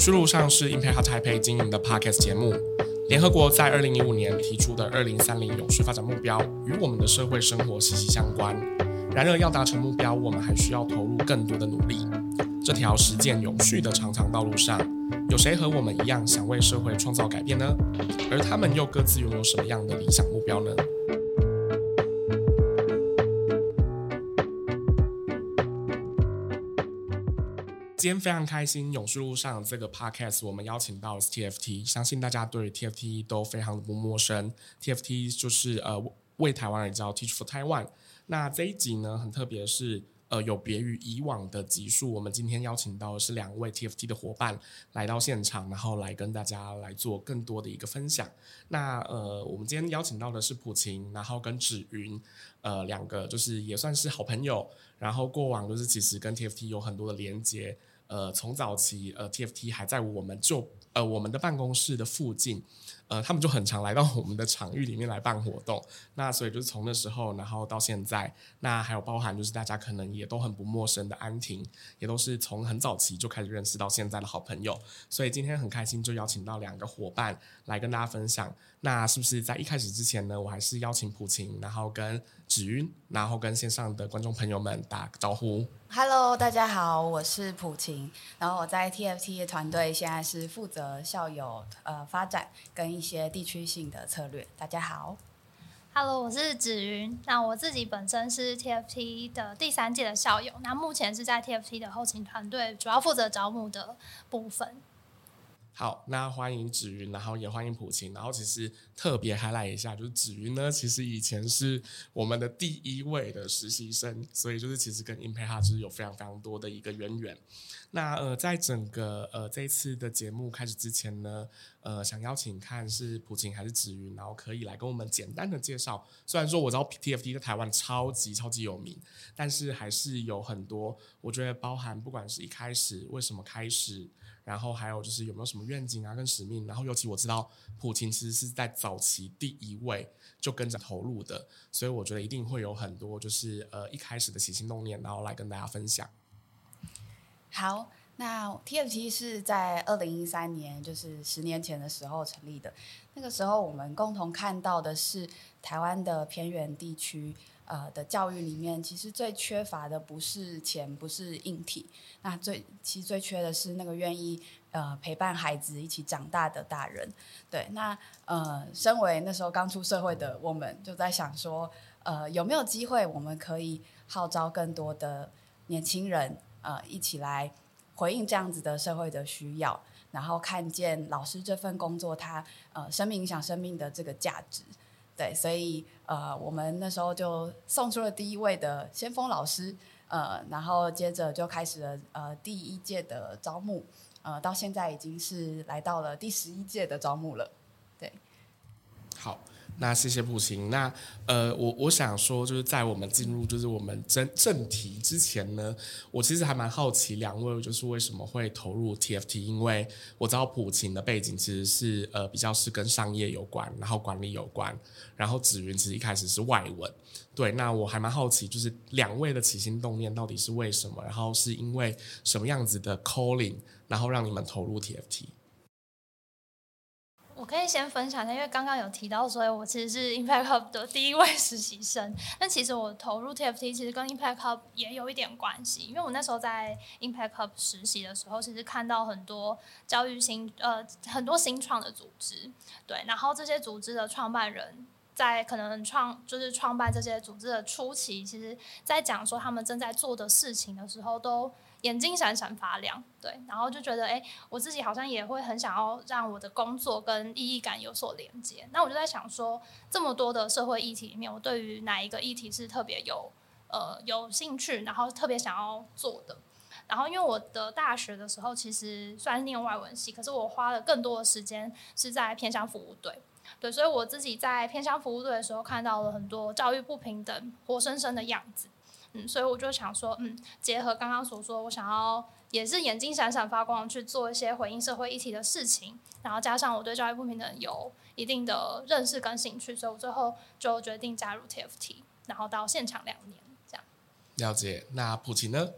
续路上是 Impact Taipei 经营的 Podcast 节目。联合国在二零一五年提出的二零三零永续发展目标，与我们的社会生活息息相关。然而，要达成目标，我们还需要投入更多的努力。这条实践永续的长长道路上，有谁和我们一样想为社会创造改变呢？而他们又各自拥有什么样的理想目标呢？今天非常开心，永续路上这个 podcast 我们邀请到 TFT，相信大家对 TFT 都非常的不陌生。TFT 就是呃为台湾而教 Teach for Taiwan。那这一集呢很特别是，呃有别于以往的集数，我们今天邀请到的是两位 TFT 的伙伴来到现场，然后来跟大家来做更多的一个分享。那呃我们今天邀请到的是普晴，然后跟芷云，呃两个就是也算是好朋友，然后过往就是其实跟 TFT 有很多的连接。呃，从早期呃，TFT 还在我们就呃我们的办公室的附近，呃，他们就很常来到我们的场域里面来办活动。那所以就是从那时候，然后到现在，那还有包含就是大家可能也都很不陌生的安婷，也都是从很早期就开始认识到现在的好朋友。所以今天很开心，就邀请到两个伙伴来跟大家分享。那是不是在一开始之前呢，我还是邀请普晴，然后跟芷云，然后跟线上的观众朋友们打个招呼。Hello，大家好，我是普晴，然后我在 TFT 的团队现在是负责校友呃发展跟一些地区性的策略。大家好，Hello，我是紫云，那我自己本身是 TFT 的第三届的校友，那目前是在 TFT 的后勤团队，主要负责招募的部分。好，那欢迎芷云，然后也欢迎普琴，然后其实特别嗨赖一下，就是芷云呢，其实以前是我们的第一位的实习生，所以就是其实跟 Impact 就是有非常非常多的一个渊源。那呃，在整个呃这一次的节目开始之前呢，呃，想邀请看是普琴还是芷云，然后可以来跟我们简单的介绍。虽然说我知道 TFT 在台湾超级超级有名，但是还是有很多，我觉得包含不管是一开始为什么开始。然后还有就是有没有什么愿景啊跟使命？然后尤其我知道普京其实是在早期第一位就跟着投入的，所以我觉得一定会有很多就是呃一开始的起心动念，然后来跟大家分享。好，那 TFT 是在二零一三年，就是十年前的时候成立的。那个时候我们共同看到的是台湾的偏远地区。呃的教育里面，其实最缺乏的不是钱，不是硬体，那最其实最缺的是那个愿意呃陪伴孩子一起长大的大人。对，那呃，身为那时候刚出社会的我们，就在想说，呃，有没有机会我们可以号召更多的年轻人，呃，一起来回应这样子的社会的需要，然后看见老师这份工作，他呃生命影响生命的这个价值。对，所以呃，我们那时候就送出了第一位的先锋老师，呃，然后接着就开始了呃第一届的招募，呃，到现在已经是来到了第十一届的招募了。对，好。那谢谢普晴。那呃，我我想说，就是在我们进入就是我们正正题之前呢，我其实还蛮好奇两位就是为什么会投入 TFT，因为我知道普晴的背景其实是呃比较是跟商业有关，然后管理有关，然后芷云其实一开始是外文。对，那我还蛮好奇，就是两位的起心动念到底是为什么，然后是因为什么样子的 calling，然后让你们投入 TFT。可以先分享一下，因为刚刚有提到，所以我其实是 Impact Hub 的第一位实习生。那其实我投入 TFT，其实跟 Impact Hub 也有一点关系，因为我那时候在 Impact Hub 实习的时候，其实看到很多教育新呃很多新创的组织，对，然后这些组织的创办人在可能创就是创办这些组织的初期，其实在讲说他们正在做的事情的时候都。眼睛闪闪发亮，对，然后就觉得，哎，我自己好像也会很想要让我的工作跟意义感有所连接。那我就在想说，这么多的社会议题里面，我对于哪一个议题是特别有呃有兴趣，然后特别想要做的？然后因为我的大学的时候其实算是念外文系，可是我花了更多的时间是在偏乡服务队，对，所以我自己在偏乡服务队的时候看到了很多教育不平等活生生的样子。嗯，所以我就想说，嗯，结合刚刚所说，我想要也是眼睛闪闪发光去做一些回应社会议题的事情，然后加上我对教育不平等有一定的认识跟兴趣，所以我最后就决定加入 TFT，然后到现场两年这样。了解，那普晴呢？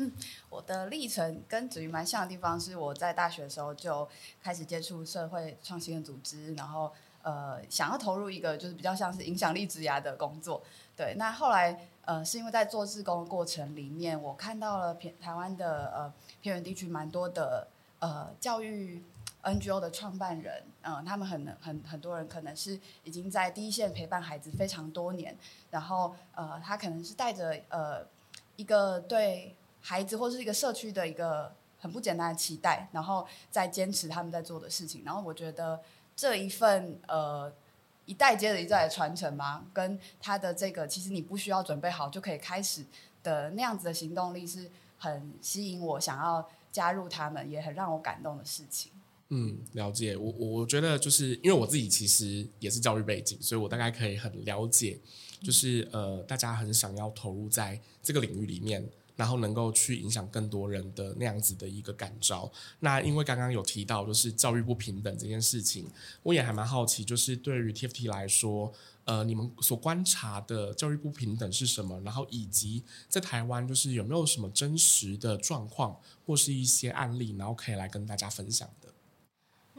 嗯，我的历程跟子瑜蛮像的地方是，我在大学的时候就开始接触社会创新的组织，然后呃，想要投入一个就是比较像是影响力职涯的工作。对，那后来呃，是因为在做志工的过程里面，我看到了偏台湾的呃偏远地区蛮多的呃教育 NGO 的创办人，嗯、他们很很很多人可能是已经在第一线陪伴孩子非常多年，然后呃，他可能是带着呃一个对。孩子或是一个社区的一个很不简单的期待，然后在坚持他们在做的事情。然后我觉得这一份呃一代接着一代的传承嘛，跟他的这个其实你不需要准备好就可以开始的那样子的行动力，是很吸引我想要加入他们，也很让我感动的事情。嗯，了解。我我觉得就是因为我自己其实也是教育背景，所以我大概可以很了解，就是呃大家很想要投入在这个领域里面。然后能够去影响更多人的那样子的一个感召。那因为刚刚有提到就是教育不平等这件事情，我也还蛮好奇，就是对于 TFT 来说，呃，你们所观察的教育不平等是什么？然后以及在台湾就是有没有什么真实的状况或是一些案例，然后可以来跟大家分享的。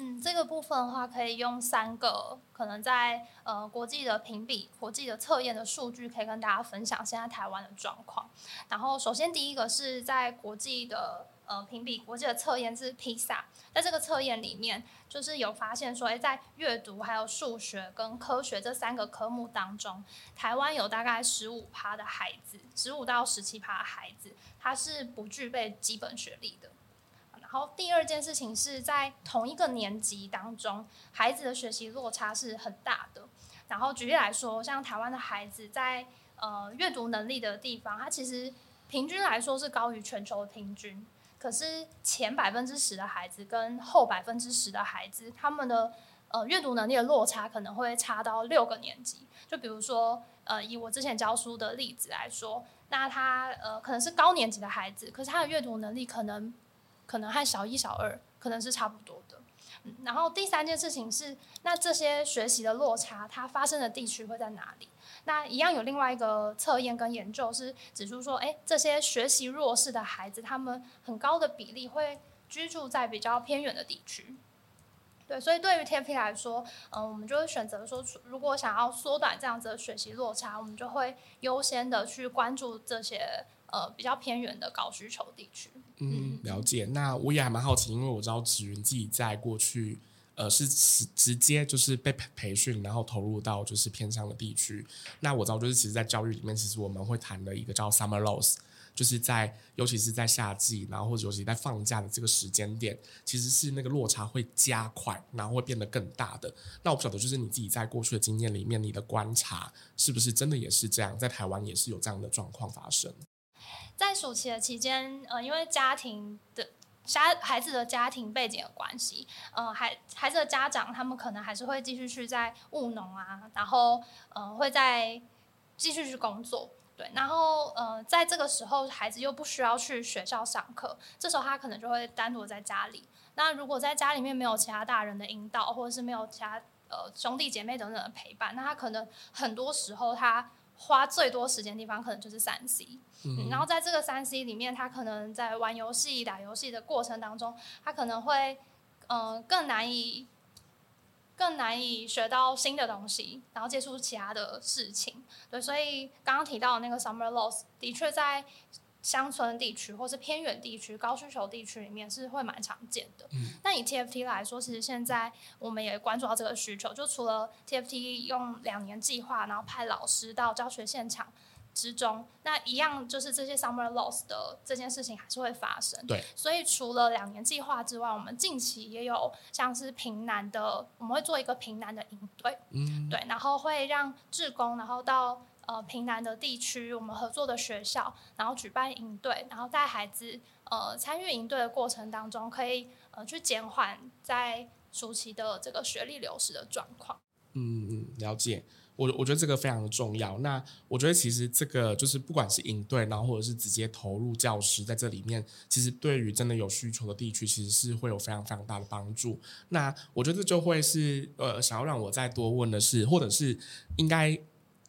嗯，这个部分的话，可以用三个可能在呃国际的评比、国际的测验的数据，可以跟大家分享现在台湾的状况。然后，首先第一个是在国际的呃评比、国际的测验是 PISA，在这个测验里面，就是有发现说，诶，在阅读、还有数学跟科学这三个科目当中，台湾有大概十五趴的孩子，十五到十七趴的孩子，他是不具备基本学历的。好，第二件事情是在同一个年级当中，孩子的学习落差是很大的。然后举例来说，像台湾的孩子在呃阅读能力的地方，他其实平均来说是高于全球的平均。可是前百分之十的孩子跟后百分之十的孩子，他们的呃阅读能力的落差可能会差到六个年级。就比如说，呃，以我之前教书的例子来说，那他呃可能是高年级的孩子，可是他的阅读能力可能。可能和小一、小二可能是差不多的。嗯，然后第三件事情是，那这些学习的落差，它发生的地区会在哪里？那一样有另外一个测验跟研究是指出说，诶，这些学习弱势的孩子，他们很高的比例会居住在比较偏远的地区。对，所以对于 tf 来说，嗯，我们就会选择说，如果想要缩短这样子的学习落差，我们就会优先的去关注这些。呃，比较偏远的高需求地区。嗯，了解。那我也还蛮好奇，因为我知道子云自己在过去，呃，是直直接就是被培培训，然后投入到就是偏乡的地区。那我知道，就是其实，在教育里面，其实我们会谈的一个叫 summer loss，就是在尤其是在夏季，然后或者尤其在放假的这个时间点，其实是那个落差会加快，然后会变得更大的。那我不晓得，就是你自己在过去的经验里面，你的观察是不是真的也是这样？在台湾也是有这样的状况发生？在暑期的期间，呃，因为家庭的家孩子的家庭背景的关系，呃，孩孩子的家长他们可能还是会继续去在务农啊，然后呃，会在继续去工作，对，然后呃，在这个时候，孩子又不需要去学校上课，这时候他可能就会单独在家里。那如果在家里面没有其他大人的引导，或者是没有其他呃兄弟姐妹等等的陪伴，那他可能很多时候他。花最多时间的地方可能就是三 C，嗯，然后在这个三 C 里面，他可能在玩游戏、打游戏的过程当中，他可能会，嗯、呃，更难以，更难以学到新的东西，然后接触其他的事情。对，所以刚刚提到的那个 summer loss 的确在。乡村地区或是偏远地区、高需求地区里面是会蛮常见的。嗯，那以 TFT 来说，其实现在我们也关注到这个需求。就除了 TFT 用两年计划，然后派老师到教学现场之中，那一样就是这些 summer loss 的这件事情还是会发生。对，所以除了两年计划之外，我们近期也有像是平南的，我们会做一个平南的营队。嗯，对，然后会让志工，然后到。呃，平南的地区，我们合作的学校，然后举办营队，然后带孩子呃参与营队的过程当中，可以呃去减缓在暑期的这个学历流失的状况。嗯嗯，了解。我我觉得这个非常的重要。那我觉得其实这个就是不管是营队，然后或者是直接投入教师在这里面，其实对于真的有需求的地区，其实是会有非常非常大的帮助。那我觉得这就会是呃，想要让我再多问的是，或者是应该。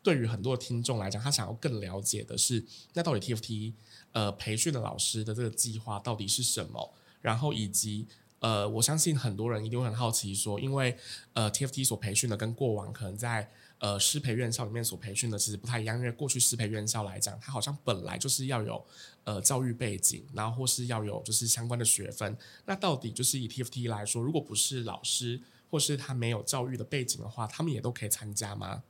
对于很多听众来讲，他想要更了解的是，那到底 TFT 呃培训的老师的这个计划到底是什么？然后以及呃，我相信很多人一定会很好奇说，因为呃 TFT 所培训的跟过往可能在呃师培院校里面所培训的其实不太一样，因为过去师培院校来讲，它好像本来就是要有呃教育背景，然后或是要有就是相关的学分。那到底就是以 TFT 来说，如果不是老师或是他没有教育的背景的话，他们也都可以参加吗？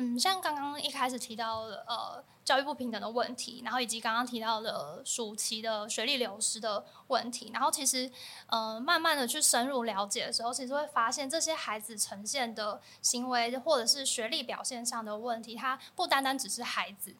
嗯，像刚刚一开始提到的，呃，教育不平等的问题，然后以及刚刚提到的暑期的学历流失的问题，然后其实，呃，慢慢的去深入了解的时候，其实会发现这些孩子呈现的行为或者是学历表现上的问题，它不单单只是孩子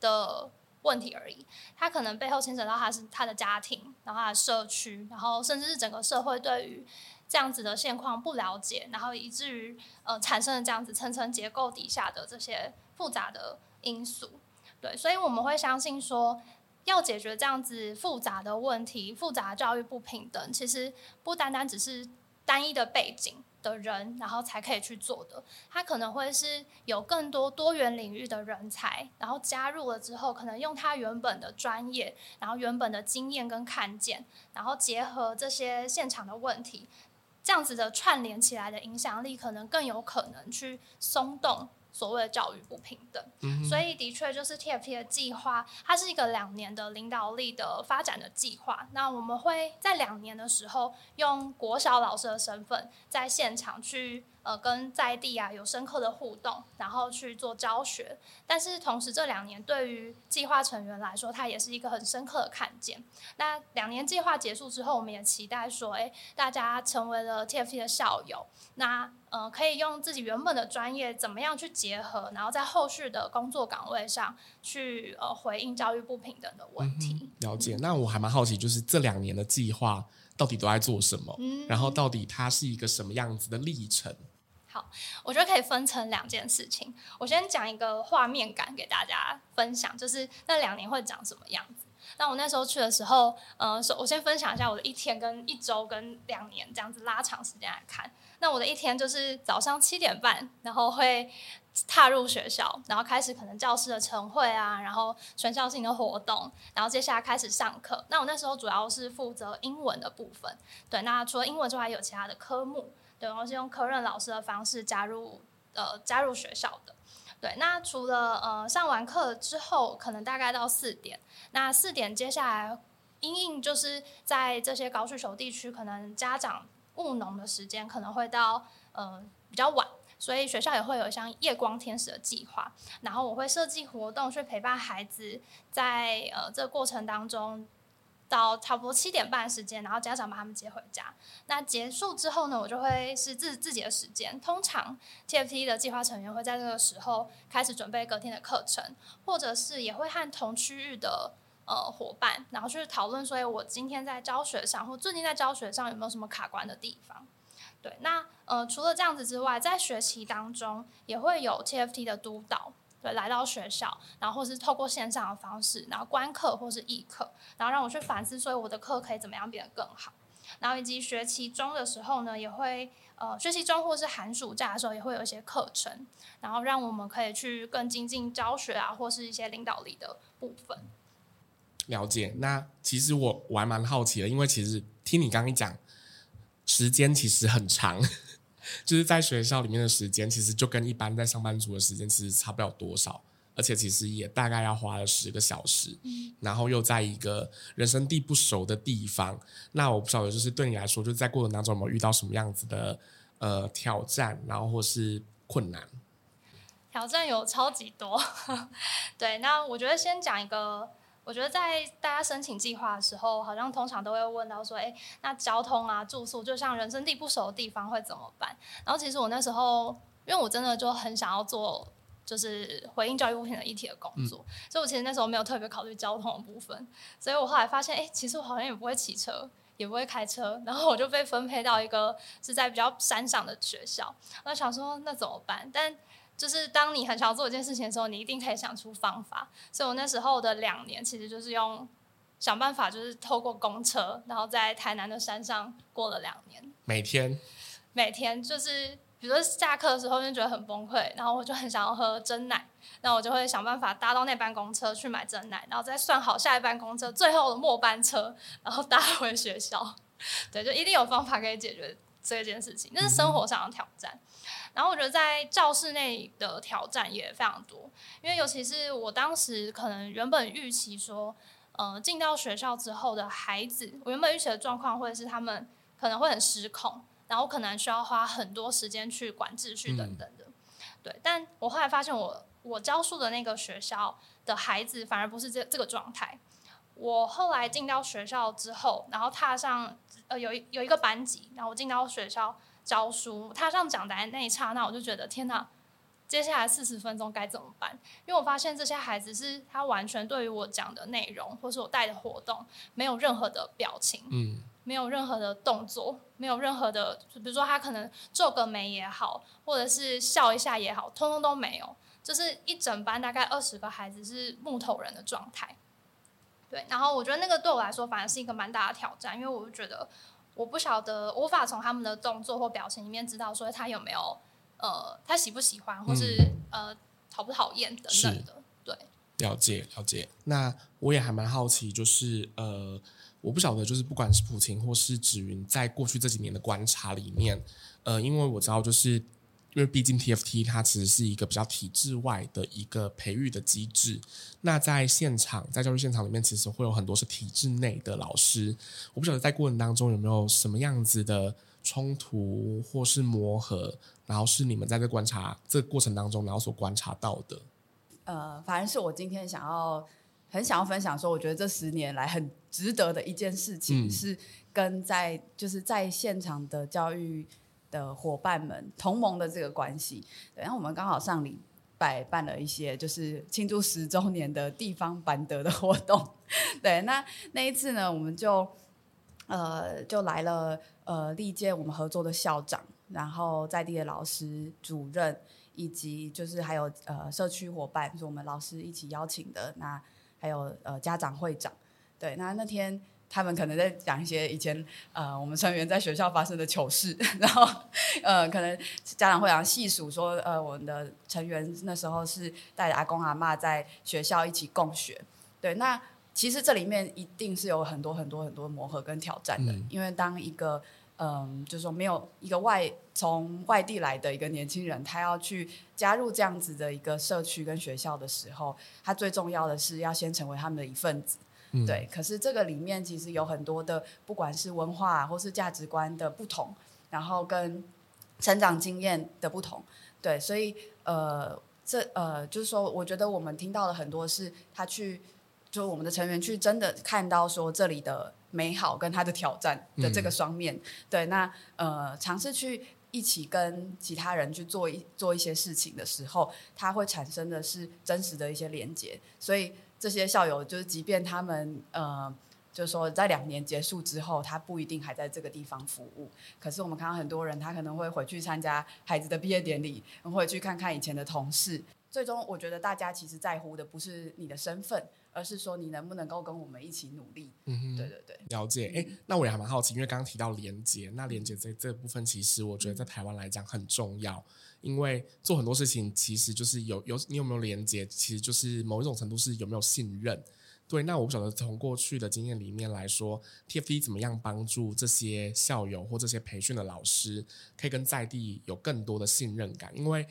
的问题而已，它可能背后牵扯到他是他的家庭，然后他的社区，然后甚至是整个社会对于。这样子的现况不了解，然后以至于呃产生了这样子层层结构底下的这些复杂的因素，对，所以我们会相信说，要解决这样子复杂的问题，复杂教育不平等，其实不单单只是单一的背景的人，然后才可以去做的，他可能会是有更多多元领域的人才，然后加入了之后，可能用他原本的专业，然后原本的经验跟看见，然后结合这些现场的问题。这样子的串联起来的影响力，可能更有可能去松动所谓的教育不平等。嗯、所以，的确就是 TFT 的计划，它是一个两年的领导力的发展的计划。那我们会在两年的时候，用国小老师的身份，在现场去。呃，跟在地啊有深刻的互动，然后去做教学。但是同时，这两年对于计划成员来说，它也是一个很深刻的看见。那两年计划结束之后，我们也期待说，诶，大家成为了 TFT 的校友，那呃，可以用自己原本的专业怎么样去结合，然后在后续的工作岗位上去呃回应教育不平等的问题。嗯、了解。那我还蛮好奇，就是这两年的计划到底都在做什么？嗯，然后到底它是一个什么样子的历程？好，我觉得可以分成两件事情。我先讲一个画面感给大家分享，就是那两年会长什么样子。那我那时候去的时候，呃，我先分享一下我的一天跟一周跟两年这样子拉长时间来看。那我的一天就是早上七点半，然后会踏入学校，然后开始可能教室的晨会啊，然后全校性的活动，然后接下来开始上课。那我那时候主要是负责英文的部分，对。那除了英文之外，还有其他的科目。对，然后是用科任老师的方式加入，呃，加入学校的。对，那除了呃上完课之后，可能大概到四点，那四点接下来，因应就是在这些高需求地区，可能家长务农的时间可能会到呃比较晚，所以学校也会有像夜光天使的计划，然后我会设计活动去陪伴孩子在呃这个过程当中。到差不多七点半时间，然后家长把他们接回家。那结束之后呢，我就会是自自己的时间。通常 TFT 的计划成员会在这个时候开始准备隔天的课程，或者是也会和同区域的呃伙伴，然后去讨论说，我今天在教学上或最近在教学上有没有什么卡关的地方。对，那呃除了这样子之外，在学习当中也会有 TFT 的督导。对，来到学校，然后或是透过线上的方式，然后观课或是议课，然后让我去反思，所以我的课可以怎么样变得更好。然后以及学期中的时候呢，也会呃，学期中或是寒暑假的时候，也会有一些课程，然后让我们可以去更精进教学啊，或是一些领导力的部分。了解。那其实我我还蛮好奇的，因为其实听你刚刚讲，时间其实很长。就是在学校里面的时间，其实就跟一般在上班族的时间其实差不了多少，而且其实也大概要花了十个小时，嗯，然后又在一个人生地不熟的地方，那我不晓得，就是对你来说，就在过程当中有没有遇到什么样子的呃挑战，然后或是困难？挑战有超级多，对，那我觉得先讲一个。我觉得在大家申请计划的时候，好像通常都会问到说，诶，那交通啊、住宿，就像人生地不熟的地方会怎么办？然后其实我那时候，因为我真的就很想要做，就是回应教育不平的议题的工作，嗯，所以我其实那时候没有特别考虑交通的部分。所以我后来发现，诶，其实我好像也不会骑车，也不会开车，然后我就被分配到一个是在比较山上的学校。我想说，那怎么办？但就是当你很想要做一件事情的时候，你一定可以想出方法。所以我那时候的两年，其实就是用想办法，就是透过公车，然后在台南的山上过了两年。每天，每天就是，比比如说下课的时候就觉得很崩溃，然后我就很想要喝真奶，那我就会想办法搭到那班公车去买真奶，然后再算好下一班公车最后的末班车，然后搭回学校。对，就一定有方法可以解决这件事情，那是生活上的挑战。嗯然后我觉得在教室内的挑战也非常多，因为尤其是我当时可能原本预期说，呃，进到学校之后的孩子，我原本预期的状况会是他们可能会很失控，然后可能需要花很多时间去管秩序等等的。嗯、对，但我后来发现我，我我教书的那个学校的孩子反而不是这这个状态。我后来进到学校之后，然后踏上呃有一有一个班级，然后我进到学校。教书，踏上讲台那一刹那，我就觉得天哪！接下来四十分钟该怎么办？因为我发现这些孩子是他完全对于我讲的内容，或是我带的活动，没有任何的表情，嗯，没有任何的动作，没有任何的，比如说他可能皱个眉也好，或者是笑一下也好，通通都没有。就是一整班大概二十个孩子是木头人的状态。对，然后我觉得那个对我来说反而是一个蛮大的挑战，因为我就觉得。我不晓得，无法从他们的动作或表情里面知道说他有没有，呃，他喜不喜欢，或是、嗯、呃讨不讨厌等等的。对，了解了解。那我也还蛮好奇，就是呃，我不晓得，就是不管是普晴或是芷云，在过去这几年的观察里面，呃，因为我知道就是。因为毕竟 TFT 它其实是一个比较体制外的一个培育的机制，那在现场，在教育现场里面，其实会有很多是体制内的老师。我不晓得在过程当中有没有什么样子的冲突或是磨合，然后是你们在这观察这个过程当中，然后所观察到的。呃，反正是我今天想要很想要分享说，我觉得这十年来很值得的一件事情，是跟在就是在现场的教育。的伙伴们同盟的这个关系，对，然后我们刚好上礼拜办了一些就是庆祝十周年的地方版德的活动，对，那那一次呢，我们就呃就来了呃历届我们合作的校长，然后在地的老师、主任，以及就是还有呃社区伙伴，就是我们老师一起邀请的，那还有呃家长会长，对，那那天。他们可能在讲一些以前呃我们成员在学校发生的糗事，然后呃可能家长会讲细数说呃我们的成员那时候是带着阿公阿妈在学校一起共学，对，那其实这里面一定是有很多很多很多磨合跟挑战的，嗯、因为当一个嗯、呃、就是说没有一个外从外地来的一个年轻人，他要去加入这样子的一个社区跟学校的时候，他最重要的是要先成为他们的一份子。对，可是这个里面其实有很多的，不管是文化或是价值观的不同，然后跟成长经验的不同，对，所以呃，这呃，就是说，我觉得我们听到了很多是他去，就我们的成员去真的看到说这里的美好跟他的挑战的这个双面，嗯、对，那呃，尝试去一起跟其他人去做一做一些事情的时候，它会产生的是真实的一些连接，所以。这些校友就是，即便他们呃，就是说在两年结束之后，他不一定还在这个地方服务。可是我们看到很多人，他可能会回去参加孩子的毕业典礼，会去看看以前的同事。最终，我觉得大家其实在乎的不是你的身份，而是说你能不能够跟我们一起努力。嗯哼，对对对，了解。哎，那我也还蛮好奇，因为刚刚提到连接，那连接这这部分，其实我觉得在台湾来讲很重要。因为做很多事情，其实就是有有你有没有连接，其实就是某一种程度是有没有信任。对，那我不晓得从过去的经验里面来说，TFT 怎么样帮助这些校友或这些培训的老师，可以跟在地有更多的信任感。因为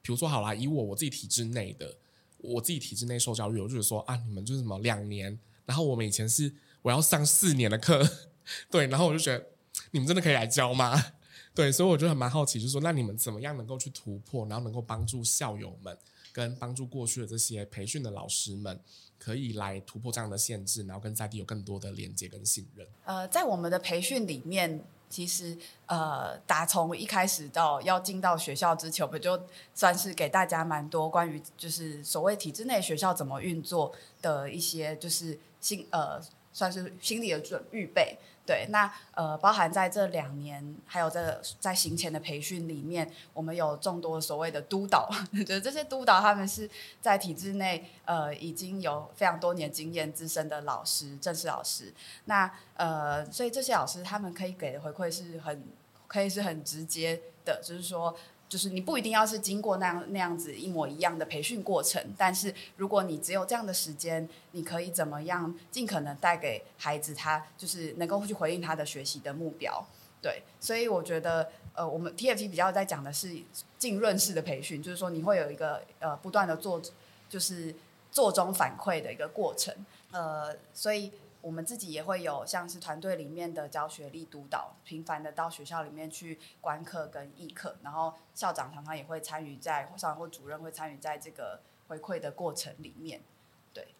比如说好啦，以我我自己体制内的，我自己体制内受教育，我就是说啊，你们就是什么两年，然后我们以前是我要上四年的课，对，然后我就觉得你们真的可以来教吗？对，所以我就很蛮好奇，就是说，那你们怎么样能够去突破，然后能够帮助校友们，跟帮助过去的这些培训的老师们，可以来突破这样的限制，然后跟在地有更多的连接跟信任。呃，在我们的培训里面，其实呃，打从一开始到要进到学校之前，我们就算是给大家蛮多关于就是所谓体制内学校怎么运作的一些，就是心呃，算是心理的准预备。对，那呃，包含在这两年，还有这在行前的培训里面，我们有众多所谓的督导，就这些督导他们是在体制内呃已经有非常多年经验资深的老师，正式老师。那呃，所以这些老师他们可以给的回馈是很可以是很直接的，就是说。就是你不一定要是经过那样那样子一模一样的培训过程，但是如果你只有这样的时间，你可以怎么样尽可能带给孩子他就是能够去回应他的学习的目标。对，所以我觉得呃，我们 TFT 比较在讲的是浸润式的培训，就是说你会有一个呃不断的做，就是做中反馈的一个过程。呃，所以。我们自己也会有像是团队里面的教学力督导，频繁的到学校里面去观课跟议课，然后校长常常也会参与在，校长或主任会参与在这个回馈的过程里面。对，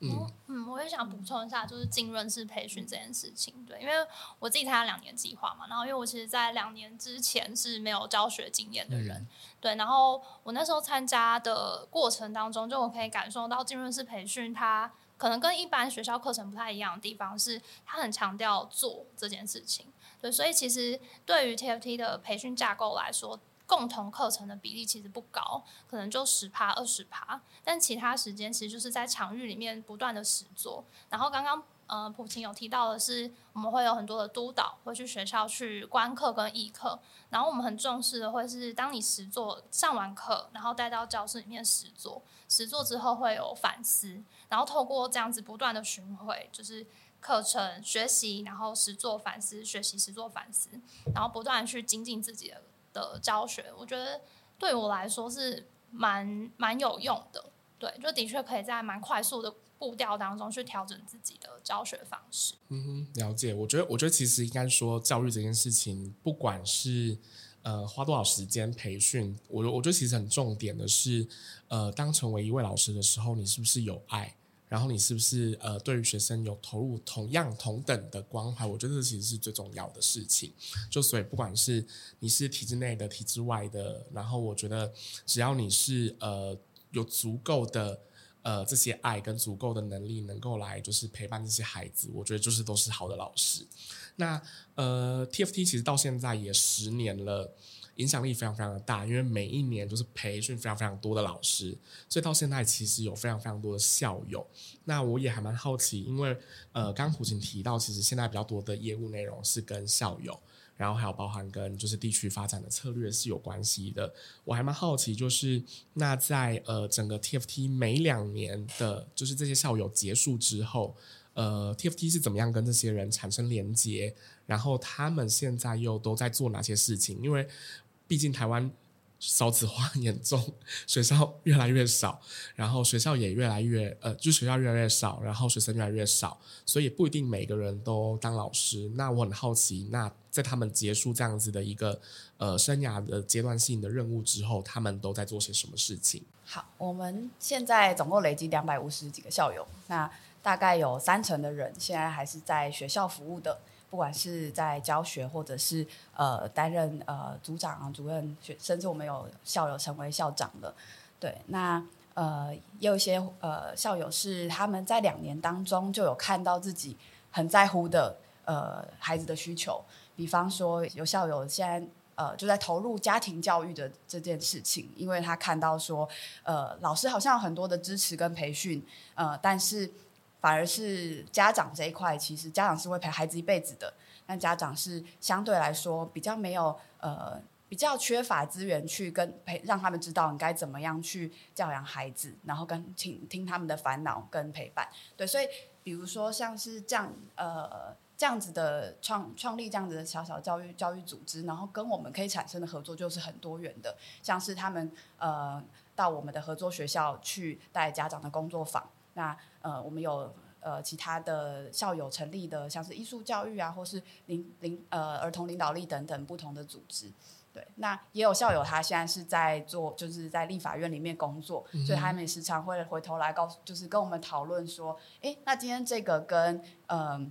嗯嗯，我也想补充一下，就是浸润式培训这件事情，对，因为我自己参加两年计划嘛，然后因为我其实在两年之前是没有教学经验的人，嗯、对，然后我那时候参加的过程当中，就我可以感受到浸润式培训它。可能跟一般学校课程不太一样的地方是，他很强调做这件事情。对，所以其实对于 TFT 的培训架构来说，共同课程的比例其实不高，可能就十趴、二十趴。但其他时间其实就是在场域里面不断的实做。然后刚刚呃普琴有提到的是，我们会有很多的督导，会去学校去观课跟议课。然后我们很重视的会是，当你实做上完课，然后带到教室里面实做，实做之后会有反思。然后透过这样子不断的巡回，就是课程学习，然后实做反思，学习实做反思，然后不断去精进自己的的教学。我觉得对我来说是蛮蛮有用的，对，就的确可以在蛮快速的步调当中去调整自己的教学方式。嗯哼，了解。我觉得，我觉得其实应该说，教育这件事情，不管是呃花多少时间培训，我我觉得其实很重点的是，呃，当成为一位老师的时候，你是不是有爱？然后你是不是呃，对于学生有投入同样同等的关怀？我觉得这其实是最重要的事情。就所以不管是你是体制内的、体制外的，然后我觉得只要你是呃有足够的呃这些爱跟足够的能力，能够来就是陪伴这些孩子，我觉得就是都是好的老师。那呃，TFT 其实到现在也十年了。影响力非常非常的大，因为每一年都是培训非常非常多的老师，所以到现在其实有非常非常多的校友。那我也还蛮好奇，因为呃，刚刚普琴提到，其实现在比较多的业务内容是跟校友，然后还有包含跟就是地区发展的策略是有关系的。我还蛮好奇，就是那在呃整个 TFT 每两年的，就是这些校友结束之后，呃，TFT 是怎么样跟这些人产生连接？然后他们现在又都在做哪些事情？因为毕竟台湾少子化严重，学校越来越少，然后学校也越来越呃，就学校越来越少，然后学生越来越少，所以不一定每个人都当老师。那我很好奇，那在他们结束这样子的一个呃生涯的阶段性的任务之后，他们都在做些什么事情？好，我们现在总共累积两百五十几个校友，那大概有三成的人现在还是在学校服务的。不管是在教学，或者是呃担任呃组长啊、主任，甚至我们有校友成为校长的。对，那呃也有一些呃校友是他们在两年当中就有看到自己很在乎的呃孩子的需求，比方说有校友现在呃就在投入家庭教育的这件事情，因为他看到说呃老师好像有很多的支持跟培训，呃但是。反而是家长这一块，其实家长是会陪孩子一辈子的。但家长是相对来说比较没有呃比较缺乏资源去跟陪让他们知道你该怎么样去教养孩子，然后跟听听他们的烦恼跟陪伴。对，所以比如说像是这样呃这样子的创创立这样子的小小教育教育组织，然后跟我们可以产生的合作就是很多元的，像是他们呃到我们的合作学校去带家长的工作坊。那呃，我们有呃其他的校友成立的，像是艺术教育啊，或是领领呃儿童领导力等等不同的组织。对，那也有校友他现在是在做，就是在立法院里面工作，嗯、所以他们时常会回头来告诉，就是跟我们讨论说，哎，那今天这个跟嗯、呃、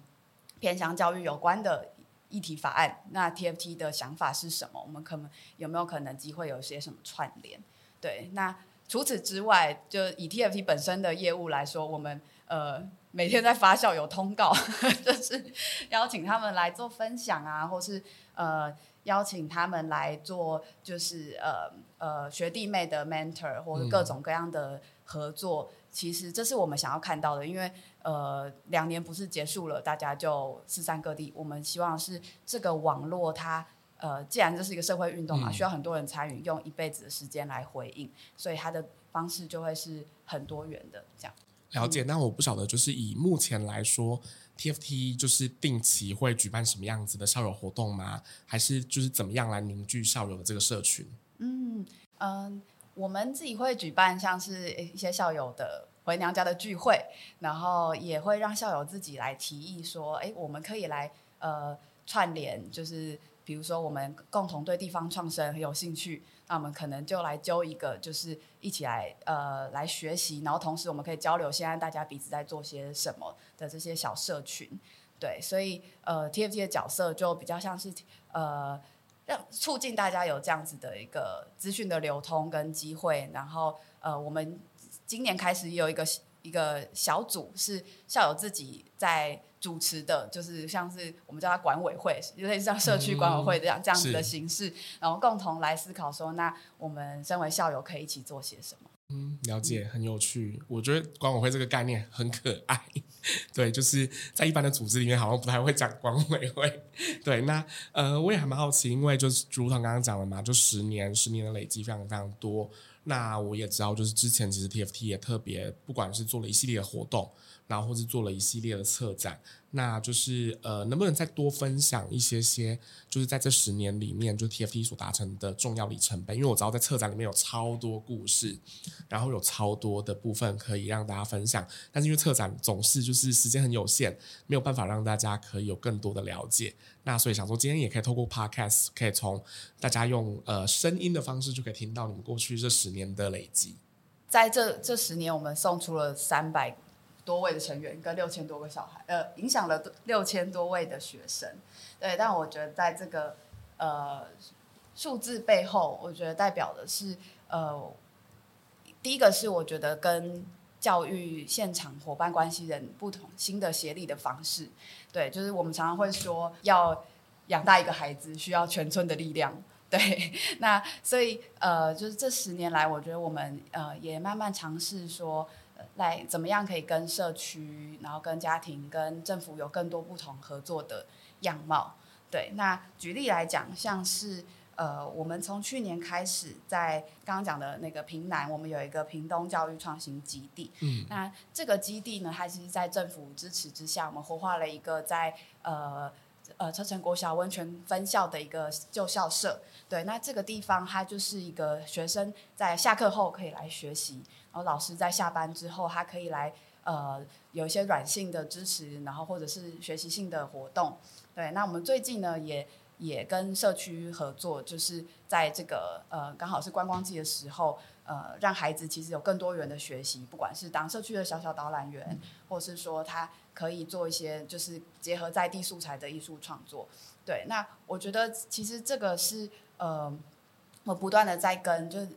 偏向教育有关的议题法案，那 TFT 的想法是什么？我们可能有没有可能机会有些什么串联？对，那。除此之外，就以 TFT 本身的业务来说，我们呃每天在发酵有通告，就是邀请他们来做分享啊，或是呃邀请他们来做，就是呃呃学弟妹的 mentor 或者各种各样的合作。嗯、其实这是我们想要看到的，因为呃两年不是结束了，大家就四散各地。我们希望是这个网络它呃，既然这是一个社会运动嘛，嗯、需要很多人参与，用一辈子的时间来回应，所以它的方式就会是很多元的这样。了解，那我不晓得，就是以目前来说，TFT 就是定期会举办什么样子的校友活动吗？还是就是怎么样来凝聚校友的这个社群？嗯嗯、呃，我们自己会举办像是一些校友的回娘家的聚会，然后也会让校友自己来提议说，哎，我们可以来呃串联，就是比如说我们共同对地方创生很有兴趣。那我们可能就来揪一个，就是一起来呃来学习，然后同时我们可以交流现在大家彼此在做些什么的这些小社群，对，所以呃 TFT 的角色就比较像是呃让促进大家有这样子的一个资讯的流通跟机会，然后呃我们今年开始也有一个一个小组是校友自己在。主持的，就是像是我们叫它管委会，有点像社区管委会这样、嗯、这样子的形式，然后共同来思考说，那我们身为校友可以一起做些什么？嗯，了解，很有趣。我觉得管委会这个概念很可爱。对，就是在一般的组织里面，好像不太会讲管委会。对，那呃，我也还蛮好奇，因为就是如同刚刚讲的嘛，就十年，十年的累积非常非常多。那我也知道，就是之前其实 TFT 也特别，不管是做了一系列的活动。然后或是做了一系列的策展，那就是呃，能不能再多分享一些些，就是在这十年里面，就 TFT 所达成的重要里程碑？因为我知道在策展里面有超多故事，然后有超多的部分可以让大家分享，但是因为策展总是就是时间很有限，没有办法让大家可以有更多的了解。那所以想说，今天也可以透过 Podcast，可以从大家用呃声音的方式就可以听到你们过去这十年的累积。在这这十年，我们送出了三百。多位的成员跟六千多个小孩，呃，影响了六千多位的学生，对。但我觉得在这个呃数字背后，我觉得代表的是呃，第一个是我觉得跟教育现场伙伴关系人不同新的协力的方式，对，就是我们常常会说要养大一个孩子需要全村的力量，对。那所以呃，就是这十年来，我觉得我们呃也慢慢尝试说。来怎么样可以跟社区，然后跟家庭、跟政府有更多不同合作的样貌？对，那举例来讲，像是呃，我们从去年开始在刚刚讲的那个平南，我们有一个屏东教育创新基地。嗯，那这个基地呢，它其实在政府支持之下，我们活化了一个在呃呃车城国小温泉分校的一个旧校舍。对，那这个地方它就是一个学生在下课后可以来学习。然后老师在下班之后，他可以来呃有一些软性的支持，然后或者是学习性的活动。对，那我们最近呢也也跟社区合作，就是在这个呃刚好是观光季的时候，呃让孩子其实有更多元的学习，不管是当社区的小小导览员，或是说他可以做一些就是结合在地素材的艺术创作。对，那我觉得其实这个是呃我不断的在跟就是。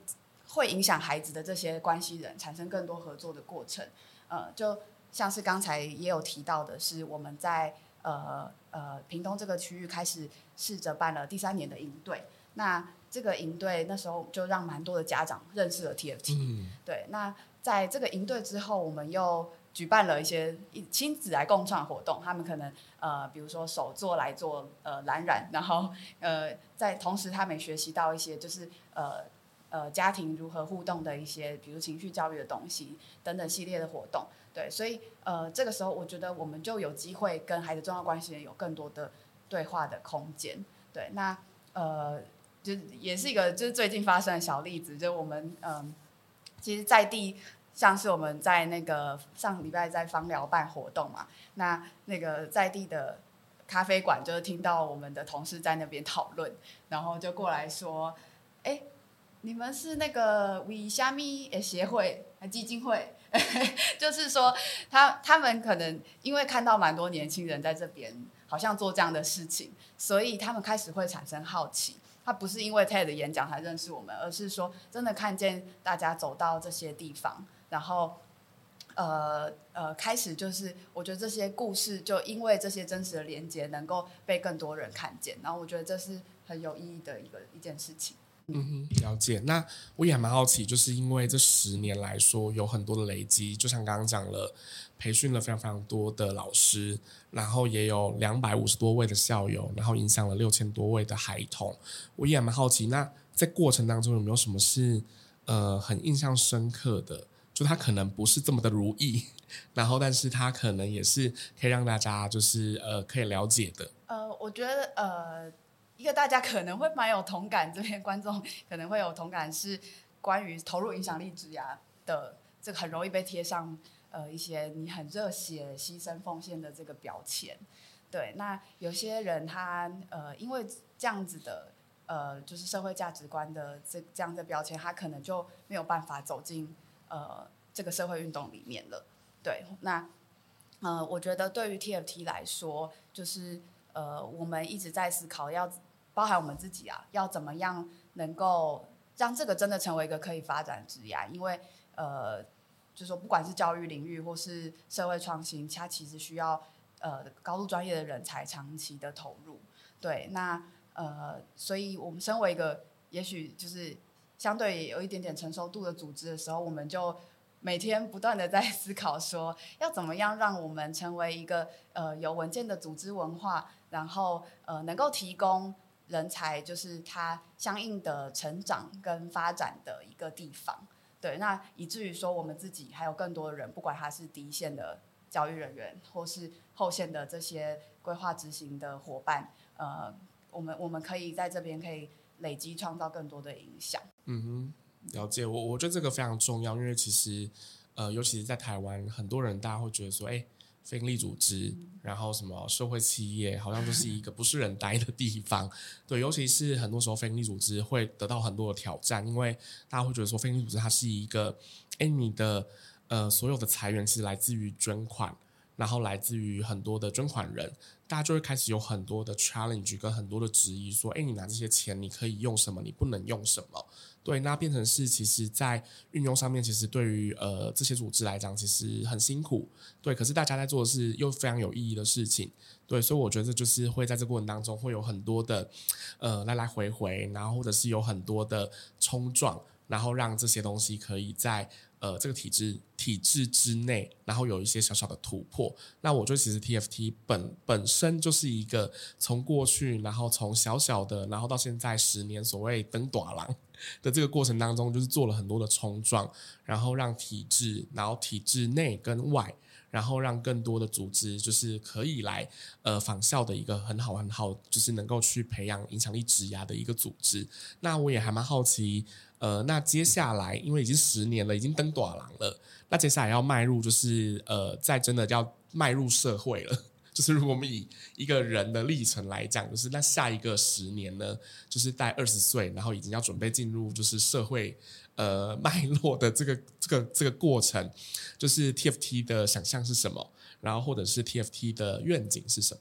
会影响孩子的这些关系人产生更多合作的过程，呃，就像是刚才也有提到的，是我们在呃呃屏东这个区域开始试着办了第三年的营队。那这个营队那时候就让蛮多的家长认识了 TFT。嗯。对，那在这个营队之后，我们又举办了一些亲子来共创活动。他们可能呃，比如说手作来做呃蓝染，然后呃，在同时他们也学习到一些就是呃。呃，家庭如何互动的一些，比如情绪教育的东西等等系列的活动，对，所以呃，这个时候我觉得我们就有机会跟孩子重要关系人有更多的对话的空间，对，那呃，就也是一个就是最近发生的小例子，就我们嗯、其实在地像是我们在那个上礼拜在芳寮办活动嘛，那那个在地的咖啡馆就是听到我们的同事在那边讨论，然后就过来说，哎。你们是那个为虾米诶协会还基金会？就是说他，他们可能因为看到蛮多年轻人在这边，好像做这样的事情，所以他们开始会产生好奇。他不是因为 TED 演讲才认识我们，而是说真的看见大家走到这些地方，然后呃呃，开始就是我觉得这些故事就因为这些真实的连接，能够被更多人看见。然后我觉得这是很有意义的一个一件事情。嗯哼，了解。那我也蛮好奇，就是因为这十年来说有很多的累积，就像刚刚讲了，培训了非常非常多的老师，然后也有两百五十多位的校友，然后影响了六千多位的孩童。我也蛮好奇，那在过程当中有没有什么是呃很印象深刻的？就他可能不是这么的如意，然后但是他可能也是可以让大家就是呃可以了解的。呃，我觉得呃。一个大家可能会蛮有同感，这边观众可能会有同感，是关于投入影响力职涯的这个很容易被贴上呃一些你很热血、牺牲、奉献的这个标签。对，那有些人他呃因为这样子的呃就是社会价值观的这这样的标签，他可能就没有办法走进呃这个社会运动里面了。对，那呃我觉得对于 TFT 来说，就是呃我们一直在思考要。包含我们自己啊，要怎么样能够让这个真的成为一个可以发展职业？因为呃，就说不管是教育领域或是社会创新，它其实需要呃高度专业的人才长期的投入。对，那呃，所以我们身为一个也许就是相对有一点点成熟度的组织的时候，我们就每天不断的在思考说，要怎么样让我们成为一个呃有稳健的组织文化，然后呃能够提供。人才就是他相应的成长跟发展的一个地方，对，那以至于说我们自己还有更多的人，不管他是第一线的教育人员，或是后线的这些规划执行的伙伴，呃，我们我们可以在这边可以累积创造更多的影响。嗯哼，了解，我我觉得这个非常重要，因为其实呃，尤其是在台湾，很多人大家会觉得说，哎。非营利组织，然后什么社会企业，好像就是一个不是人待的地方。对，尤其是很多时候非营利组织会得到很多的挑战，因为大家会觉得说非营利组织它是一个，哎，你的呃所有的财源其实来自于捐款，然后来自于很多的捐款人，大家就会开始有很多的 challenge 跟很多的质疑，说，哎，你拿这些钱你可以用什么，你不能用什么。对，那变成是，其实，在运用上面，其实对于呃这些组织来讲，其实很辛苦。对，可是大家在做的是又非常有意义的事情。对，所以我觉得就是会在这过程当中会有很多的呃来来回回，然后或者是有很多的冲撞，然后让这些东西可以在。呃，这个体制体制之内，然后有一些小小的突破。那我觉得其实 TFT 本本身就是一个从过去，然后从小小的，然后到现在十年所谓登短廊的这个过程当中，就是做了很多的冲撞，然后让体制，然后体制内跟外，然后让更多的组织就是可以来呃仿效的一个很好很好，就是能够去培养影响力职涯的一个组织。那我也还蛮好奇。呃，那接下来，因为已经十年了，已经登短廊了，那接下来要迈入，就是呃，在真的要迈入社会了。就是如果我们以一个人的历程来讲，就是那下一个十年呢，就是在二十岁，然后已经要准备进入就是社会呃 脉络的这个这个这个过程，就是 TFT 的想象是什么，然后或者是 TFT 的愿景是什么？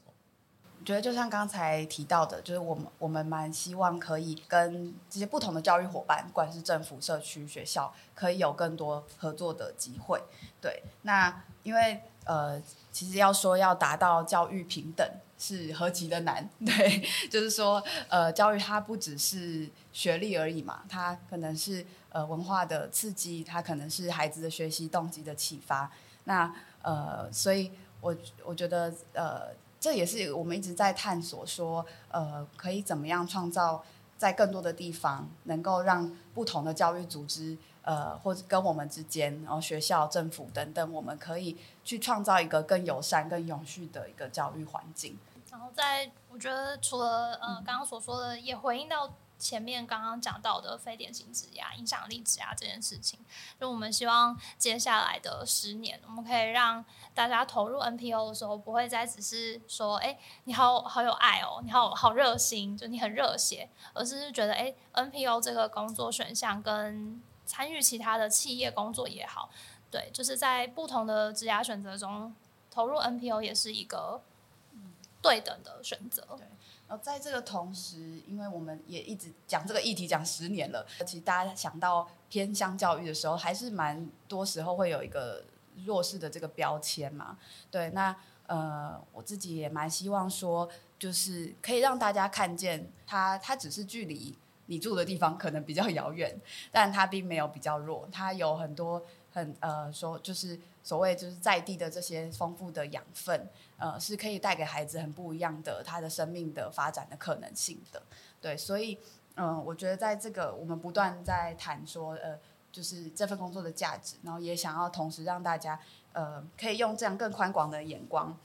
我觉得就像刚才提到的，就是我们我们蛮希望可以跟这些不同的教育伙伴，不管是政府、社区、学校，可以有更多合作的机会。对，那因为呃，其实要说要达到教育平等是何其的难。对，就是说呃，教育它不只是学历而已嘛，它可能是呃文化的刺激，它可能是孩子的学习动机的启发。那呃，所以我我觉得呃。这也是我们一直在探索，说，呃，可以怎么样创造在更多的地方，能够让不同的教育组织，呃，或者跟我们之间，然后学校、政府等等，我们可以去创造一个更友善、更永续的一个教育环境。然后在，我觉得除了呃刚刚所说的，也回应到。前面刚刚讲到的非典型职涯、影响力职涯这件事情，就我们希望接下来的十年，我们可以让大家投入 NPO 的时候，不会再只是说，哎，你好好有爱哦，你好好热心，就你很热血，而是觉得，哎，NPO 这个工作选项跟参与其他的企业工作也好，对，就是在不同的职涯选择中，投入 NPO 也是一个对等的选择。然后在这个同时，因为我们也一直讲这个议题讲十年了，其实大家想到偏乡教育的时候，还是蛮多时候会有一个弱势的这个标签嘛。对，那呃，我自己也蛮希望说，就是可以让大家看见它，它只是距离你住的地方可能比较遥远，但它并没有比较弱，它有很多很呃说就是所谓就是在地的这些丰富的养分，呃，是可以带给孩子很不一样的他的生命的发展的可能性的。对，所以嗯、我觉得在这个我们不断在谈说呃，就是这份工作的价值，然后也想要同时让大家呃可以用这样更宽广的眼光。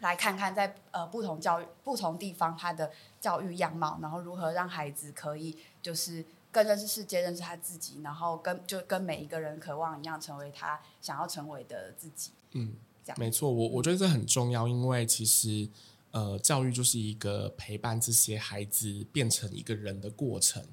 来看看在呃不同教育不同地方他的教育样貌，然后如何让孩子可以就是更认识世界，认识他自己，然后跟就跟每一个人渴望一样，成为他想要成为的自己。嗯，没错，我我觉得这很重要，因为其实呃教育就是一个陪伴这些孩子变成一个人的过程。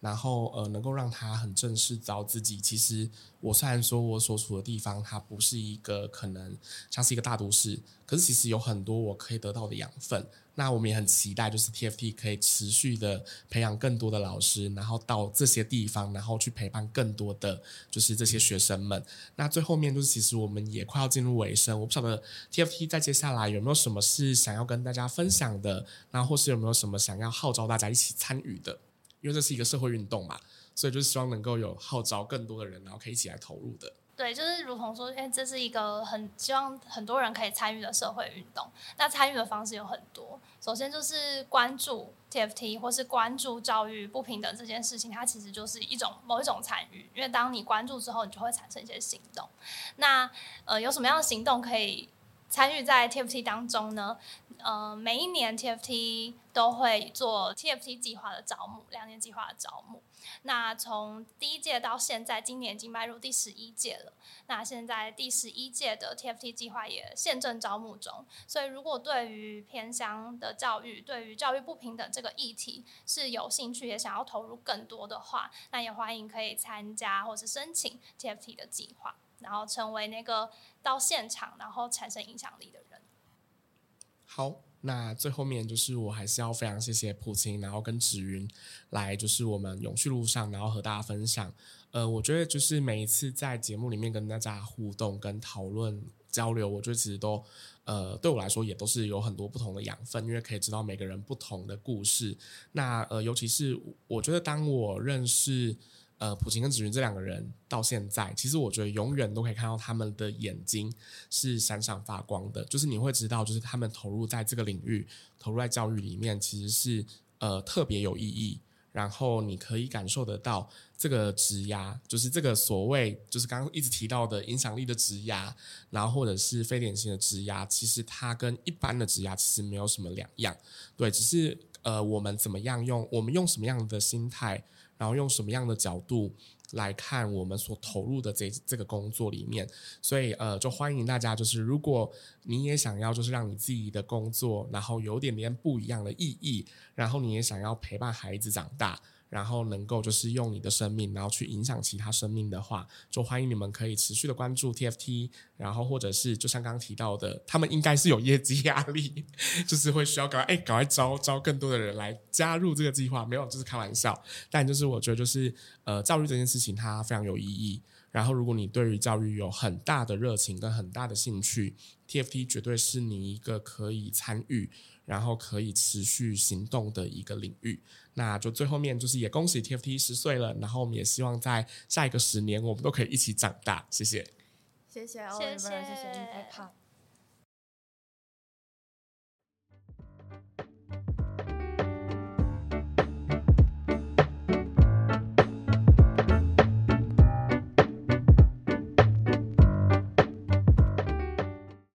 然后呃，能够让他很正视到自己。其实我虽然说我所处的地方，它不是一个可能像是一个大都市，可是其实有很多我可以得到的养分。那我们也很期待，就是 TFT 可以持续的培养更多的老师，然后到这些地方，然后去陪伴更多的就是这些学生们。那最后面就是，其实我们也快要进入尾声，我不晓得 TFT 在接下来有没有什么是想要跟大家分享的，然后或是有没有什么想要号召大家一起参与的。因为这是一个社会运动嘛，所以就是希望能够有号召更多的人，然后可以一起来投入的。对，就是如同说，因为这是一个很希望很多人可以参与的社会运动。那参与的方式有很多，首先就是关注 TFT 或是关注教育不平等这件事情，它其实就是一种某一种参与。因为当你关注之后，你就会产生一些行动。那呃，有什么样的行动可以参与在 TFT 当中呢？呃，每一年 TFT 都会做 TFT 计划的招募，两年计划的招募。那从第一届到现在，今年已经迈入第十一届了。那现在第十一届的 TFT 计划也现正招募中。所以，如果对于偏乡的教育，对于教育不平等这个议题是有兴趣，也想要投入更多的话，那也欢迎可以参加或是申请 TFT 的计划，然后成为那个到现场然后产生影响力的人。好，那最后面就是我还是要非常谢谢普京，然后跟芷云来，就是我们永续路上，然后和大家分享。呃，我觉得就是每一次在节目里面跟大家互动、跟讨论、交流，我觉得其实都呃对我来说也都是有很多不同的养分，因为可以知道每个人不同的故事。那呃，尤其是我觉得当我认识。呃，普京跟芷云这两个人到现在，其实我觉得永远都可以看到他们的眼睛是闪闪发光的。就是你会知道，就是他们投入在这个领域，投入在教育里面，其实是呃特别有意义。然后你可以感受得到这个职压，就是这个所谓就是刚刚一直提到的影响力的职压，然后或者是非典型的职压，其实它跟一般的职压其实没有什么两样。对，只是呃我们怎么样用，我们用什么样的心态。然后用什么样的角度来看我们所投入的这这个工作里面，所以呃，就欢迎大家，就是如果你也想要，就是让你自己的工作，然后有点点不一样的意义，然后你也想要陪伴孩子长大。然后能够就是用你的生命，然后去影响其他生命的话，就欢迎你们可以持续的关注 TFT，然后或者是就像刚刚提到的，他们应该是有业绩压力，就是会需要赶快哎赶快招招更多的人来加入这个计划，没有就是开玩笑，但就是我觉得就是呃教育这件事情它非常有意义，然后如果你对于教育有很大的热情跟很大的兴趣，TFT 绝对是你一个可以参与。然后可以持续行动的一个领域，那就最后面就是也恭喜 TFT 十岁了，然后我们也希望在下一个十年，我们都可以一起长大。谢谢，谢谢，谢谢，谢谢，谢谢。